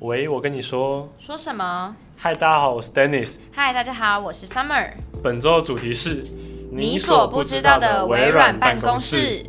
喂，我跟你说。说什么？嗨，大家好，我是 Dennis。嗨，大家好，我是 Summer。本周的主题是你所不知道的微软办公室。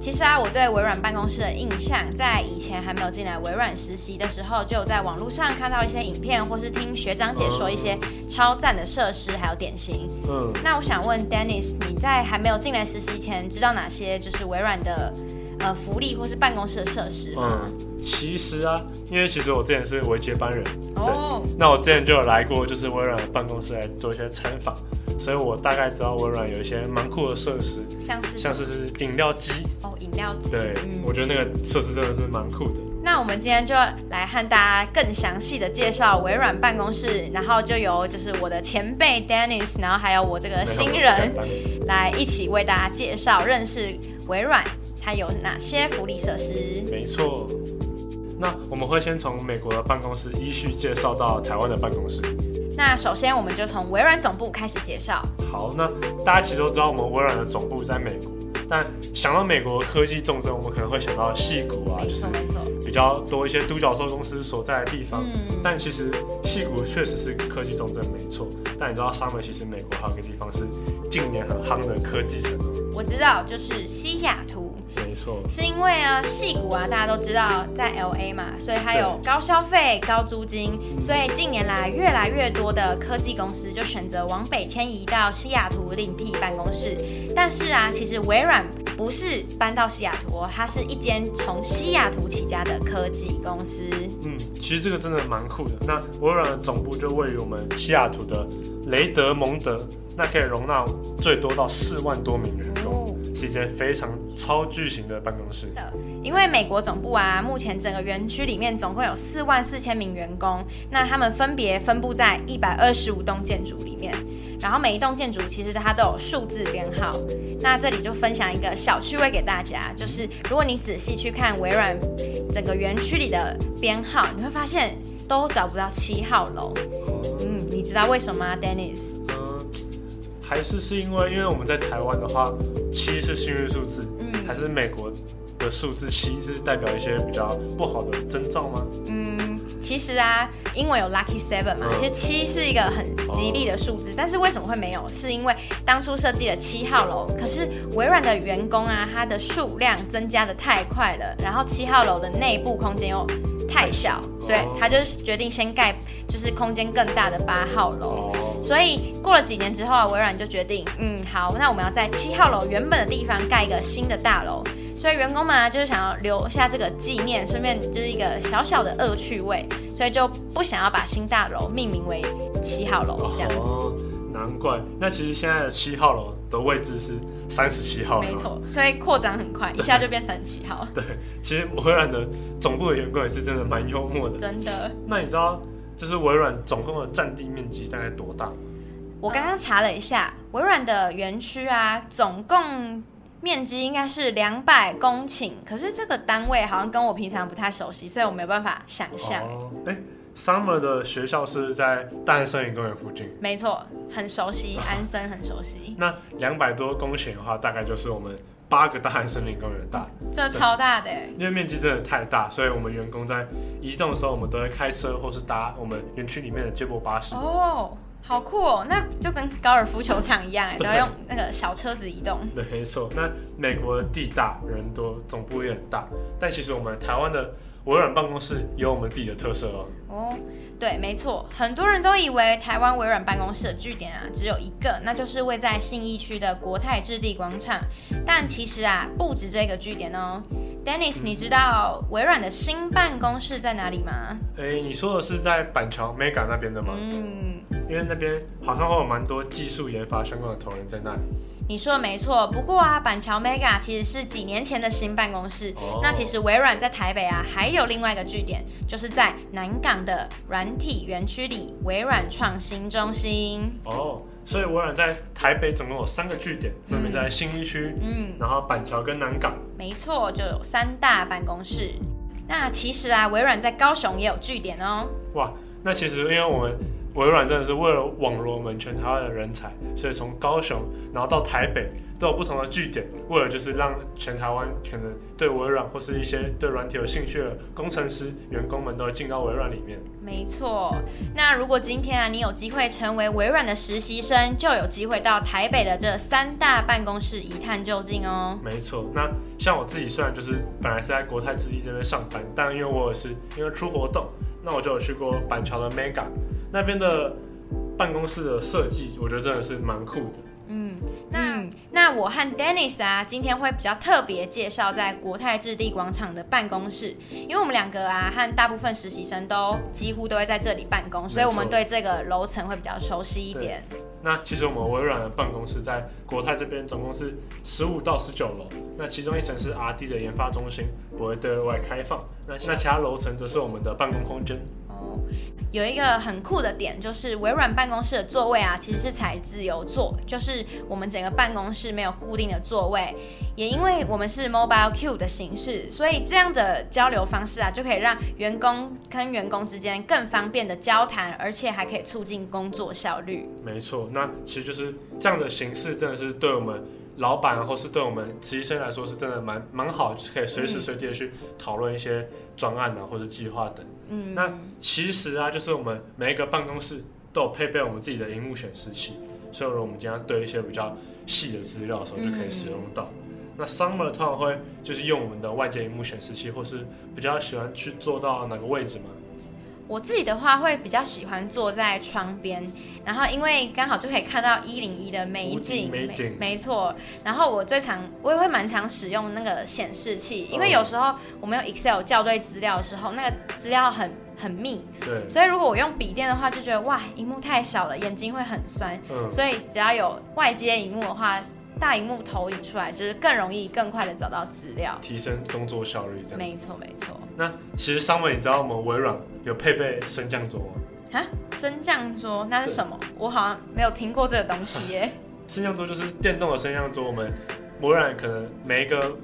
其实啊，我对微软办公室的印象，在以前还没有进来微软实习的时候，就有在网络上看到一些影片，或是听学长解说一些超赞的设施还有典型。嗯。那我想问 Dennis，你在还没有进来实习前，知道哪些就是微软的呃福利或是办公室的设施吗？嗯其实啊，因为其实我之前是微接班人，对，oh. 那我之前就有来过，就是微软的办公室来做一些参访，所以我大概知道微软有一些蛮酷的设施，像是像是饮料机哦，饮料机，对，嗯、我觉得那个设施真的是蛮酷的。那我们今天就来和大家更详细的介绍微软办公室，然后就由就是我的前辈 Dennis，然后还有我这个新人来一起为大家介绍认识微软，它有哪些福利设施。没错。那我们会先从美国的办公室依序介绍到台湾的办公室。那首先我们就从微软总部开始介绍。好，那大家其实都知道我们微软的总部在美国，但想到美国科技重镇，我们可能会想到戏谷啊，就是比较多一些独角兽公司所在的地方。嗯。但其实戏谷确实是科技重镇，没错。但你知道上面其实美国还有一个地方是近年很夯的科技城？我知道，就是西雅图。没错，是因为啊，戏谷啊，大家都知道在 LA 嘛，所以它有高消费、高租金，所以近年来越来越多的科技公司就选择往北迁移到西雅图另辟办公室。但是啊，其实微软不是搬到西雅图，它是一间从西雅图起家的科技公司。嗯，其实这个真的蛮酷的。那微软的总部就位于我们西雅图的雷德蒙德，那可以容纳最多到四万多名员工。是一间非常超巨型的办公室。因为美国总部啊，目前整个园区里面总共有四万四千名员工，那他们分别分布在一百二十五栋建筑里面，然后每一栋建筑其实它都有数字编号。那这里就分享一个小趣味给大家，就是如果你仔细去看微软整个园区里的编号，你会发现都找不到七号楼。嗯，你知道为什么吗，Dennis？还是是因为，因为我们在台湾的话，七是幸运数字，嗯，还是美国的数字七是代表一些比较不好的征兆吗？嗯，其实啊，英文有 lucky seven 嘛，其实七是一个很吉利的数字，哦，但是为什么会没有？是因为当初设计了七号楼，可是微软的员工啊，它的数量增加的太快了，然后七号楼的内部空间又太小，所以他就决定先盖就是空间更大的八号楼。所以过了几年之后啊，微软就决定，嗯，好，那我们要在七号楼原本的地方盖一个新的大楼。所以员工们啊，就是想要留下这个纪念，顺便就是一个小小的恶趣味，所以就不想要把新大楼命名为七号楼这样。哦，难怪。那其实现在的七号楼的位置是三十七号。没错，所以扩张很快，一下就变三十七号。对，其实微软的总部的员工也是真的蛮幽默的。真的。那你知道？就是微软总共的占地面积大概多大？我刚刚查了一下，微软的园区啊，总共面积应该是两百公顷。可是这个单位好像跟我平常不太熟悉，所以我没有办法想象。哎、哦，Summer 的学校是在大安森林公园附近。没错，很熟悉，安森很熟悉。那两百多公顷的话，大概就是我们。八个大汉森林公园大，这超大的。因为面积真的太大，所以我们员工在移动的时候，我们都会开车或是搭我们园区里面的接驳巴士。哦，好酷哦！那就跟高尔夫球场一样，都要用那个小车子移动。对，没错。那美国的地大人多，总部也很大，但其实我们台湾的微软办公室有我们自己的特色哦。哦。对，没错，很多人都以为台湾微软办公室的据点啊只有一个，那就是位在信义区的国泰置地广场。但其实啊，不止这个据点哦。Dennis，你知道微软的新办公室在哪里吗？诶，你说的是在板桥 Mega 那边的吗？嗯，因为那边好像会有蛮多技术研发相关的同仁在那里。你说的没错，不过啊，板桥 Mega 其实是几年前的新办公室。Oh. 那其实微软在台北啊，还有另外一个据点，就是在南港的软体园区里，微软创新中心。哦，oh, 所以微软在台北总共有三个据点，分别在新一区，嗯，然后板桥跟南港。没错，就有三大办公室。那其实啊，微软在高雄也有据点哦。哇，那其实因为我们。微软真的是为了网罗我们全台湾的人才，所以从高雄然后到台北都有不同的据点，为了就是让全台湾可能对微软或是一些对软体有兴趣的工程师员工们都会进到微软里面。没错，那如果今天啊你有机会成为微软的实习生，就有机会到台北的这三大办公室一探究竟哦。没错，那像我自己虽然就是本来是在国泰置地这边上班，但因为我也是因为出活动，那我就有去过板桥的 Mega。那边的办公室的设计，我觉得真的是蛮酷的。嗯，那那我和 Dennis 啊，今天会比较特别介绍在国泰置地广场的办公室，因为我们两个啊和大部分实习生都几乎都会在这里办公，所以我们对这个楼层会比较熟悉一点。那其实我们微软的办公室在国泰这边总共是十五到十九楼，那其中一层是 RD 的研发中心，不会对外开放。那那其他楼层则是我们的办公空间。有一个很酷的点，就是微软办公室的座位啊，其实是采自由座，就是我们整个办公室没有固定的座位。也因为我们是 Mobile Queue 的形式，所以这样的交流方式啊，就可以让员工跟员工之间更方便的交谈，而且还可以促进工作效率。没错，那其实就是这样的形式，真的是对我们老板或是对我们实习生来说，是真的蛮蛮好，就是可以随时随地的去讨论一些专案啊，或者计划等。嗯，那其实啊，就是我们每一个办公室都有配备我们自己的荧幕显示器，所以我们今天对一些比较细的资料的时候就可以使用到。嗯、那 Summer 通常会就是用我们的外接荧幕显示器，或是比较喜欢去做到哪个位置吗？我自己的话会比较喜欢坐在窗边，然后因为刚好就可以看到一零一的美景，美景，没错。然后我最常我也会蛮常使用那个显示器，因为有时候我们用 Excel 校对资料的时候，那个资料很很密，对。所以如果我用笔电的话，就觉得哇，荧幕太小了，眼睛会很酸。嗯。所以只要有外接荧幕的话，大荧幕投影出来，就是更容易、更快的找到资料，提升工作效率。这样。没错，没错。那其实 Summer，你知道我们微软有配备升降桌吗？啊，升降桌那是什么？我好像没有听过这个东西耶。升降桌就是电动的升降桌，我们微软可能每一个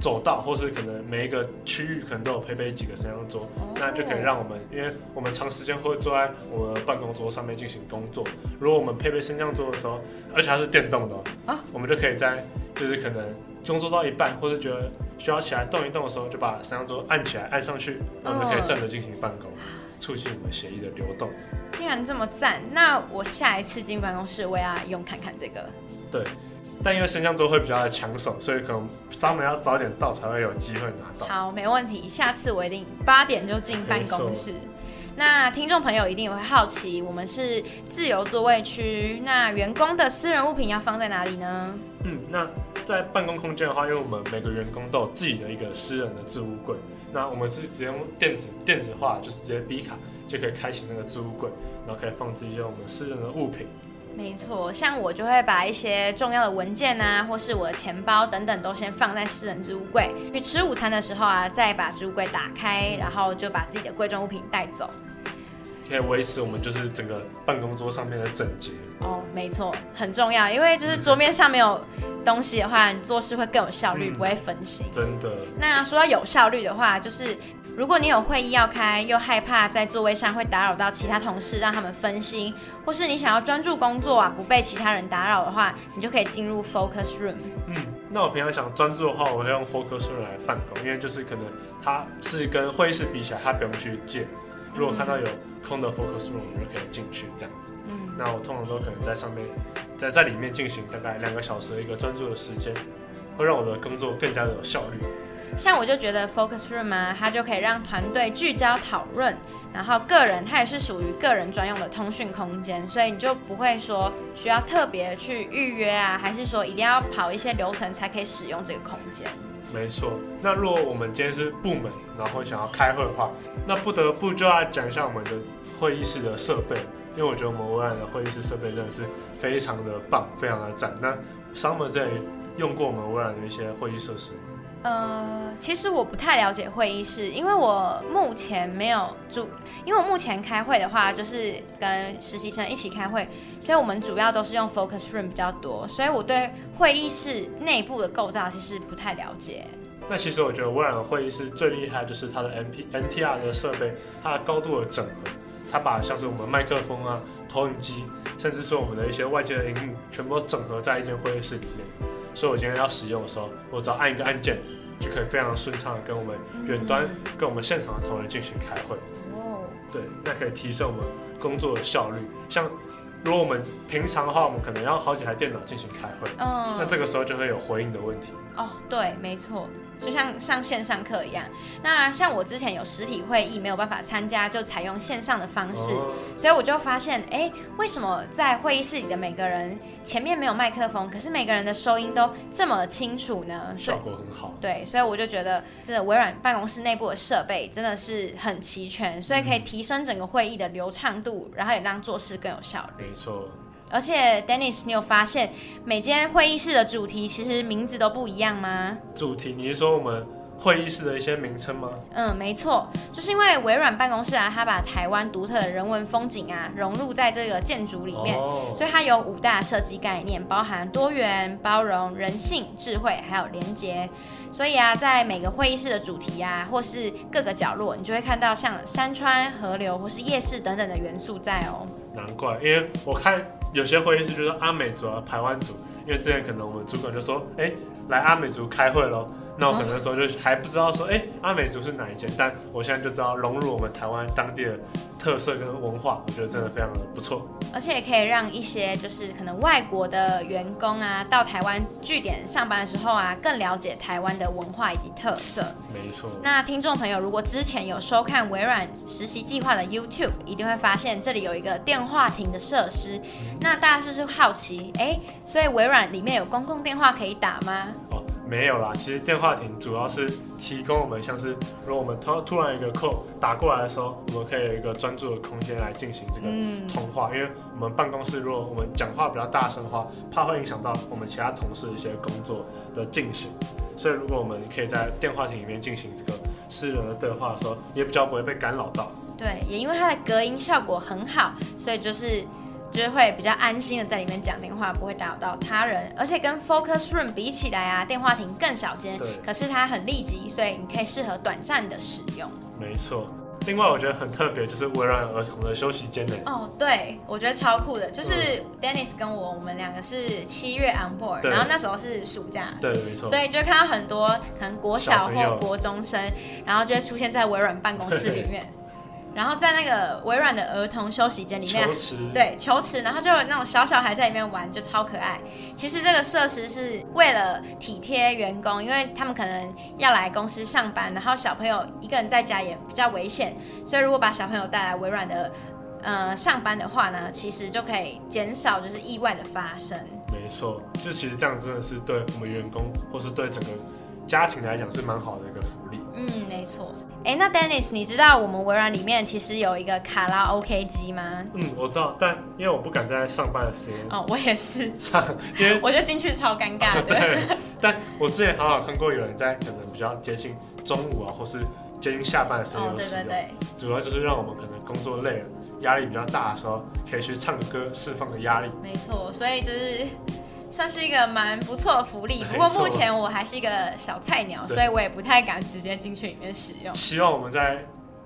走道或是可能每一个区域可能都有配备几个升降桌，哦，那就可以让我们，因为我们长时间会坐在我们的办公桌上面进行工作，如果我们配备升降桌的时候，而且它是电动的啊，我们就可以在就是可能工作到一半，或是觉得。需要起来动一动的时候，就把升降桌按起来，按上去，那我们就可以站着进行办公，促进我们协议的流动。竟然这么赞！那我下一次进办公室，我也要用看看这个。对，但因为升降桌会比较的抢手，所以可能他们要早点到才会有机会拿到。好，没问题，下次我一定八点就进办公室。那听众朋友一定也会好奇，我们是自由座位区，那员工的私人物品要放在哪里呢？嗯，那。在办公空间的话，因为我们每个员工都有自己的一个私人的置物柜，那我们是直接用电子电子化，就是直接 B 卡就可以开启那个置物柜，然后可以放置一些我们私人的物品。没错，像我就会把一些重要的文件啊，或是我的钱包等等，都先放在私人置物柜。去吃午餐的时候啊，再把置物柜打开，然后就把自己的贵重物品带走，可以维持我们就是整个办公桌上面的整洁。哦，没错，很重要，因为就是桌面上没有。东西的话，你做事会更有效率，嗯、不会分心。真的。那说到有效率的话，就是如果你有会议要开，又害怕在座位上会打扰到其他同事，让他们分心，或是你想要专注工作啊，不被其他人打扰的话，你就可以进入 Focus Room。嗯，那我平常想专注的话，我会用 Focus Room 来办公，因为就是可能它是跟会议室比起来，它不用去借。如果看到有空的 Focus Room，我们就可以进去这样子。嗯，那我通常都可能在上面。在在里面进行大概两个小时的一个专注的时间，会让我的工作更加的有效率。像我就觉得 Focus Room 啊，它就可以让团队聚焦讨论，然后个人它也是属于个人专用的通讯空间，所以你就不会说需要特别去预约啊，还是说一定要跑一些流程才可以使用这个空间。没错。那如果我们今天是部门，然后想要开会的话，那不得不就要讲一下我们的会议室的设备。因为我觉得我们微软的会议室设备真的是非常的棒，非常的赞。那 Summer 这里用过我们微软的一些会议设施？呃，其实我不太了解会议室，因为我目前没有主，因为我目前开会的话就是跟实习生一起开会，所以我们主要都是用 Focus Room 比较多，所以我对会议室内部的构造其实不太了解。那其实我觉得微软会议室最厉害就是它的 NP NTR 的设备，它的高度的整合。它把像是我们麦克风啊、投影机，甚至是我们的一些外界的荧幕，全部都整合在一间会议室里面。所以我今天要使用的时候，我只要按一个按键，就可以非常顺畅的跟我们远端、跟我们现场的同仁进行开会。哦，对，那可以提升我们工作的效率。像如果我们平常的话，我们可能要好几台电脑进行开会，嗯，那这个时候就会有回应的问题。哦，对，没错。就像上线上课一样，那像我之前有实体会议没有办法参加，就采用线上的方式，哦、所以我就发现，哎、欸，为什么在会议室里的每个人前面没有麦克风，可是每个人的收音都这么清楚呢？效果很好。对，所以我就觉得，这个微软办公室内部的设备真的是很齐全，所以可以提升整个会议的流畅度，然后也让做事更有效率。没错。而且，Dennis，你有发现每间会议室的主题其实名字都不一样吗？主题，你是说我们会议室的一些名称吗？嗯，没错，就是因为微软办公室啊，它把台湾独特的人文风景啊融入在这个建筑里面，哦、所以它有五大设计概念，包含多元、包容、人性、智慧，还有连结。所以啊，在每个会议室的主题啊，或是各个角落，你就会看到像山川、河流或是夜市等等的元素在哦。难怪，因为我看。有些会议室就是阿美族啊、台湾族，因为之前可能我们主管就说，哎、来阿美族开会喽。那我可能那时候就还不知道说，哎、欸，阿美族是哪一间？但我现在就知道融入我们台湾当地的特色跟文化，我觉得真的非常的不错。而且也可以让一些就是可能外国的员工啊，到台湾据点上班的时候啊，更了解台湾的文化以及特色。没错。那听众朋友如果之前有收看微软实习计划的 YouTube，一定会发现这里有一个电话亭的设施。嗯、那大家是不是好奇，哎、欸，所以微软里面有公共电话可以打吗？没有啦，其实电话亭主要是提供我们，像是如果我们突突然一个 call 打过来的时候，我们可以有一个专注的空间来进行这个通话。嗯、因为我们办公室如果我们讲话比较大声的话，怕会影响到我们其他同事一些工作的进行。所以如果我们可以在电话亭里面进行这个私人的对话的时候，也比较不会被干扰到。对，也因为它的隔音效果很好，所以就是。就是会比较安心的在里面讲电话，不会打扰到他人，而且跟 Focus Room 比起来啊，电话亭更小间，对，可是它很立即，所以你可以适合短暂的使用。没错，另外我觉得很特别，就是微软儿童的休息间呢。哦，对，我觉得超酷的，就是 Dennis 跟我，我们两个是七月 on board，然后那时候是暑假，对，没错，所以就看到很多可能国小或国中生，然后就会出现在微软办公室里面。然后在那个微软的儿童休息间里面，球池对球池，然后就有那种小小孩在里面玩，就超可爱。其实这个设施是为了体贴员工，因为他们可能要来公司上班，然后小朋友一个人在家也比较危险，所以如果把小朋友带来微软的呃上班的话呢，其实就可以减少就是意外的发生。没错，就其实这样真的是对我们员工或是对整个家庭来讲是蛮好的一个。嗯，没错。哎，那 Dennis，你知道我们微软里面其实有一个卡拉 OK 机吗？嗯，我知道，但因为我不敢在上班的时间哦，我也是上，因为 我觉得进去超尴尬的。对，但我之前好好看过有人在可能比较接近中午啊，或是接近下班的时候有使用。哦，对对对。主要就是让我们可能工作累了，压力比较大的时候，可以去唱个歌释放个压力。没错，所以就是。算是一个蛮不错的福利，不过目前我还是一个小菜鸟，所以我也不太敢直接进去里面使用。希望我们在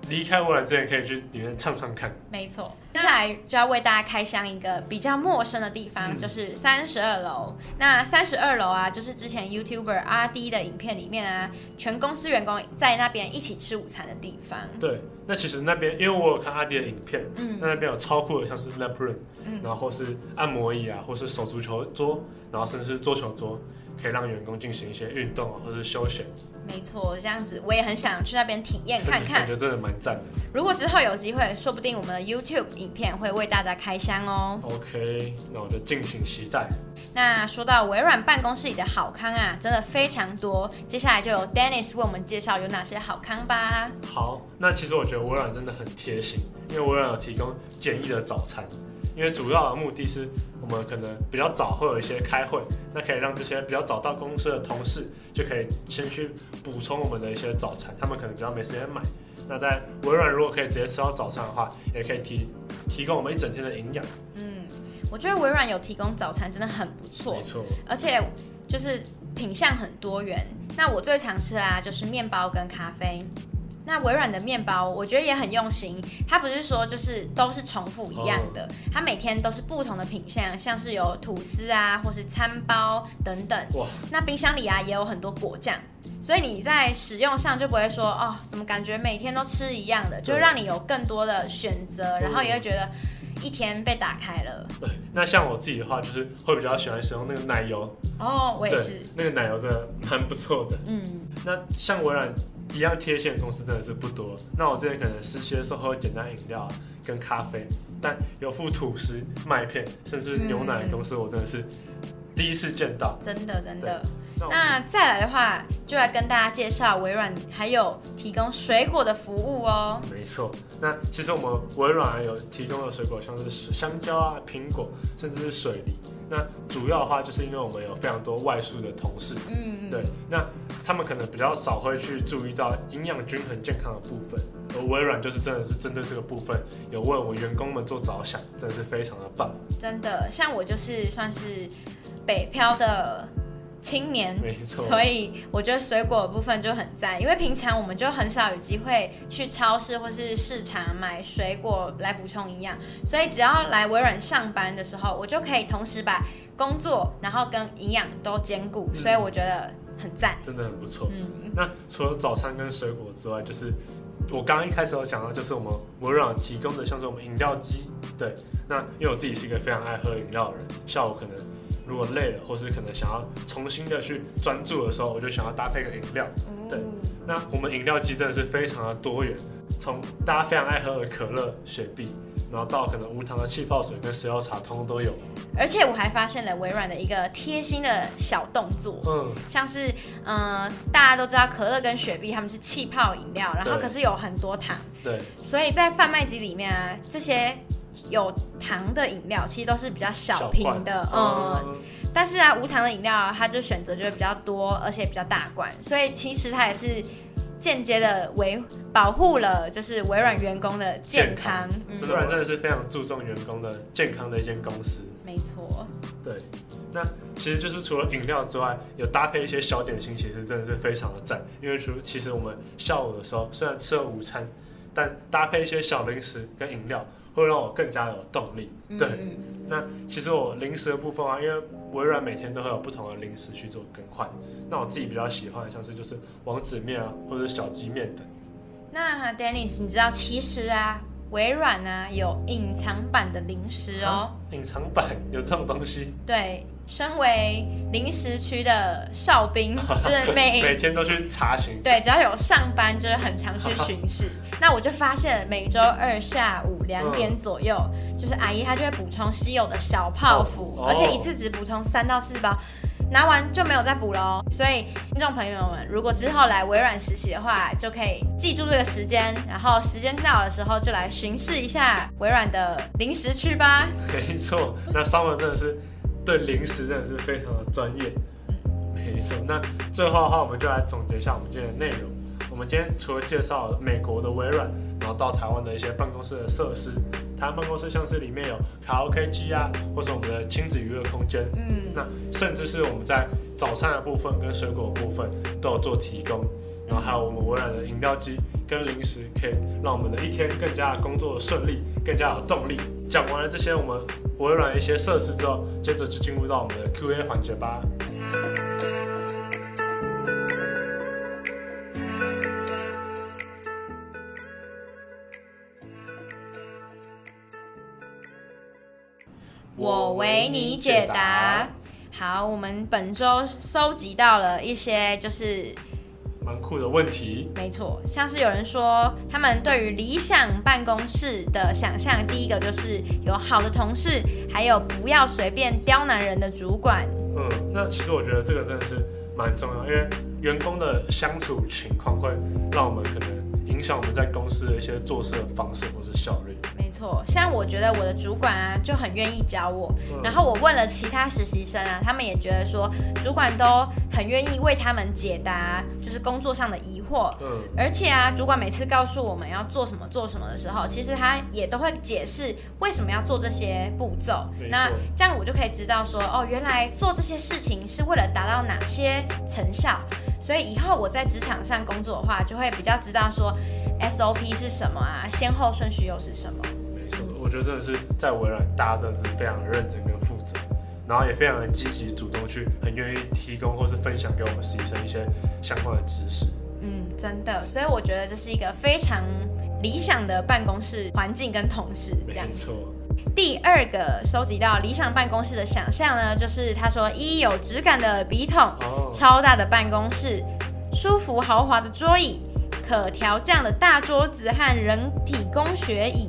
离开微软之前可以去里面唱唱看。没错，接下来就要为大家开箱一个比较陌生的地方，嗯、就是三十二楼。那三十二楼啊，就是之前 YouTuber 阿 D 的影片里面啊，全公司员工在那边一起吃午餐的地方。对，那其实那边因为我有看阿 D 的影片，嗯，那那边有超酷的，像是 lap room，嗯，然后是按摩椅啊，或是手足球桌，然后甚至是桌球桌。可以让员工进行一些运动啊，或是休闲。没错，这样子我也很想去那边体验看看。感觉得真的蛮赞的。如果之后有机会，说不定我们的 YouTube 影片会为大家开箱哦。OK，那我就敬请期待。那说到微软办公室里的好康啊，真的非常多。接下来就由 Dennis 为我们介绍有哪些好康吧。好，那其实我觉得微软真的很贴心，因为微软有提供简易的早餐。因为主要的目的是我们可能比较早会有一些开会，那可以让这些比较早到公司的同事就可以先去补充我们的一些早餐，他们可能比较没时间买。那在微软如果可以直接吃到早餐的话，也可以提提供我们一整天的营养。嗯，我觉得微软有提供早餐真的很不错，没错，而且就是品相很多元。那我最常吃的啊就是面包跟咖啡。那微软的面包，我觉得也很用心。它不是说就是都是重复一样的，它每天都是不同的品相，像是有吐司啊，或是餐包等等。哇！那冰箱里啊也有很多果酱，所以你在使用上就不会说哦，怎么感觉每天都吃一样的，就让你有更多的选择，然后也会觉得一天被打开了。对，那像我自己的话，就是会比较喜欢使用那个奶油。哦，我也是。那个奶油真的蛮不错的。嗯。那像微软。一样贴现的公司真的是不多。那我之前可能实习的时候喝简单饮料跟咖啡，但有附吐司、麦片甚至牛奶的公司，我真的是第一次见到。真的真的。那，那再来的话，就来跟大家介绍微软还有提供水果的服务哦。没错。那其实我们微软有提供的水果，像是香蕉啊、苹果，甚至是水梨。那主要的话，就是因为我们有非常多外宿的同事，嗯，对，那他们可能比较少会去注意到营养均衡健康的部分，而微软就是真的是针对这个部分，有为我员工们做着想，真的是非常的棒。真的，像我就是算是北漂的。青年，没错，所以我觉得水果的部分就很赞，因为平常我们就很少有机会去超市或是市场买水果来补充营养，所以只要来微软上班的时候，我就可以同时把工作然后跟营养都兼顾，所以我觉得很赞，真的很不错。嗯，那除了早餐跟水果之外，就是我刚刚一开始有讲到，就是我们微软提供的像是我们饮料机，对，那因为我自己是一个非常爱喝饮料的人，下午可能。如果累了，或是可能想要重新的去专注的时候，我就想要搭配个饮料。对，那我们饮料机真的是非常的多元，从大家非常爱喝的可乐、雪碧，然后到可能无糖的气泡水跟石药茶，通通都有。而且我还发现了微软的一个贴心的小动作，嗯，像是嗯、呃，大家都知道可乐跟雪碧他们是气泡饮料，然后可是有很多糖，对，所以在贩卖机里面啊，这些。有糖的饮料其实都是比较小瓶的，嗯，嗯，但是啊，无糖的饮料它就选择就会比较多，而且比较大罐，所以其实它也是间接的维保护了就是微软员工的健康。微软、嗯、真的是非常注重员工的健康的一间公司。没错。对，那其实就是除了饮料之外，有搭配一些小点心，其实真的是非常的赞。因为除其实我们下午的时候虽然吃了午餐，但搭配一些小零食跟饮料。会让我更加有动力。对，嗯、那其实我零食的部分啊，因为微软每天都会有不同的零食去做更换。那我自己比较喜欢的像是就是王子面啊，或者小鸡面等。那 Dennis，你知道其实啊，微软啊有隐藏版的零食哦。隐藏版有这种东西？对。身为临时区的哨兵，就是每 每天都去查询。对，只要有上班，就是很常去巡视。那我就发现，每周二下午两点左右，嗯、就是阿姨她就会补充稀有的小泡芙，哦、而且一次只补充三到四包，拿完就没有再补喽。所以听众朋友们，如果之后来微软实习的话，就可以记住这个时间，然后时间到的时候就来巡视一下微软的零食区吧。没错，那 Summer 真的是。对零食真的是非常的专业，没错。那最后的话，我们就来总结一下我们今天的内容。我们今天除了介绍美国的微软，然后到台湾的一些办公室的设施，台湾办公室像是里面有卡拉 OK 机啊，或是我们的亲子娱乐空间，嗯，那甚至是我们在早餐的部分跟水果的部分都有做提供，然后还有我们微软的饮料机跟零食，可以让我们的一天更加工作顺利，更加有动力。讲完了这些，我们微软一些设施之后，接着就进入到我们的 Q&A 环节吧。我为你解答。好，我们本周收集到了一些，就是。蛮酷的问题，没错，像是有人说他们对于理想办公室的想象，第一个就是有好的同事，还有不要随便刁难人的主管。嗯，那其实我觉得这个真的是蛮重要，因为员工的相处情况会让我们可能影响我们在公司的一些做事的方式或是效率。没错，像我觉得我的主管啊就很愿意教我，嗯、然后我问了其他实习生啊，他们也觉得说主管都很愿意为他们解答，就是工作上的疑惑。嗯，而且啊，主管每次告诉我们要做什么做什么的时候，其实他也都会解释为什么要做这些步骤。那这样我就可以知道说，哦，原来做这些事情是为了达到哪些成效。所以以后我在职场上工作的话，就会比较知道说。SOP 是什么啊？先后顺序又是什么？我觉得真的是在微软，大家真的是非常的认真跟负责，然后也非常的积极主动去，很愿意提供或是分享给我们实习生一些相关的知识。嗯，真的，所以我觉得这是一个非常理想的办公室环境跟同事这样。没错。第二个收集到理想办公室的想象呢，就是他说一有质感的笔筒，哦、超大的办公室，舒服豪华的桌椅，可调降的大桌子和人体工学椅。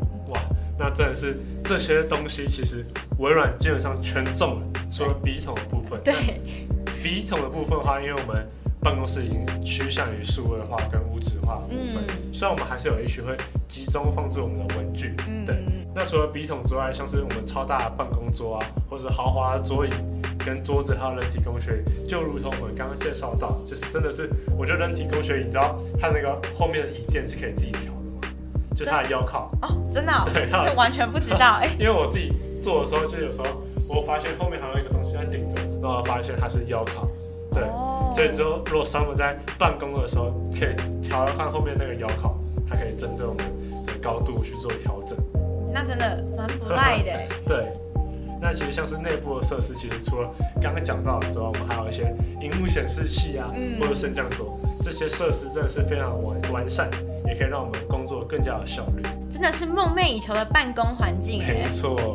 哇，那真的是这些东西，其实微软基本上全中了，除了笔筒的部分。对，笔筒的部分的话，因为我们。办公室已经趋向于数位化跟无纸化的部分，嗯、虽然我们还是有一区会集中放置我们的文具，嗯、对。那除了笔筒之外，像是我们超大的办公桌啊，或者豪华的桌椅跟桌子，还有人体工学椅，就如同我们刚刚介绍到，就是真的是，我觉得人体工学椅，你知道它那个后面的椅垫是可以自己调？就它的腰靠哦，真的、哦，对，这完全不知道 哎。因为我自己做的时候，就有时候我发现后面还有一个东西在顶着，然后发现它是腰靠，对。哦所以说，如果 Summer 在办公的时候，可以调看后面那个腰靠，它可以针对我们的高度去做调整。那真的蛮不赖的。对。那其实像是内部的设施，其实除了刚刚讲到的之外，我们还有一些荧幕显示器啊，嗯、或者升降桌，这些设施真的是非常完完善，也可以让我们更加有效率。真的是梦寐以求的办公环境。没错。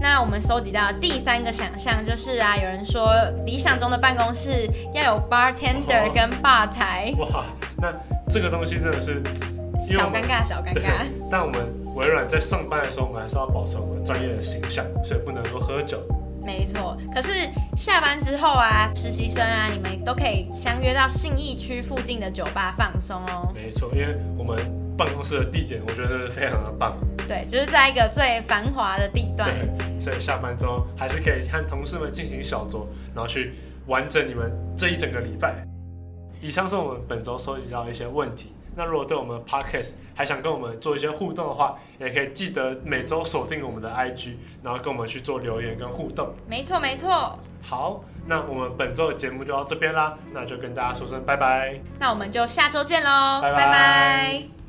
那我们收集到第三个想象就是啊，有人说理想中的办公室要有 bartender 跟吧台。哇，那这个东西真的是小尴尬，小尴尬。但我们微软在上班的时候，我们还是要保持我们专业的形象，所以不能够喝酒。没错，可是下班之后啊，实习生啊，你们都可以相约到信义区附近的酒吧放松哦。没错，因为我们办公室的地点，我觉得非常的棒。对，就是在一个最繁华的地段。对，所以下班之后还是可以和同事们进行小酌，然后去完整你们这一整个礼拜。以上是我们本周收集到的一些问题。那如果对我们 Podcast 还想跟我们做一些互动的话，也可以记得每周锁定我们的 IG，然后跟我们去做留言跟互动。没错，没错。好，那我们本周的节目就到这边啦，那就跟大家说声拜拜。那我们就下周见喽，拜拜。拜拜。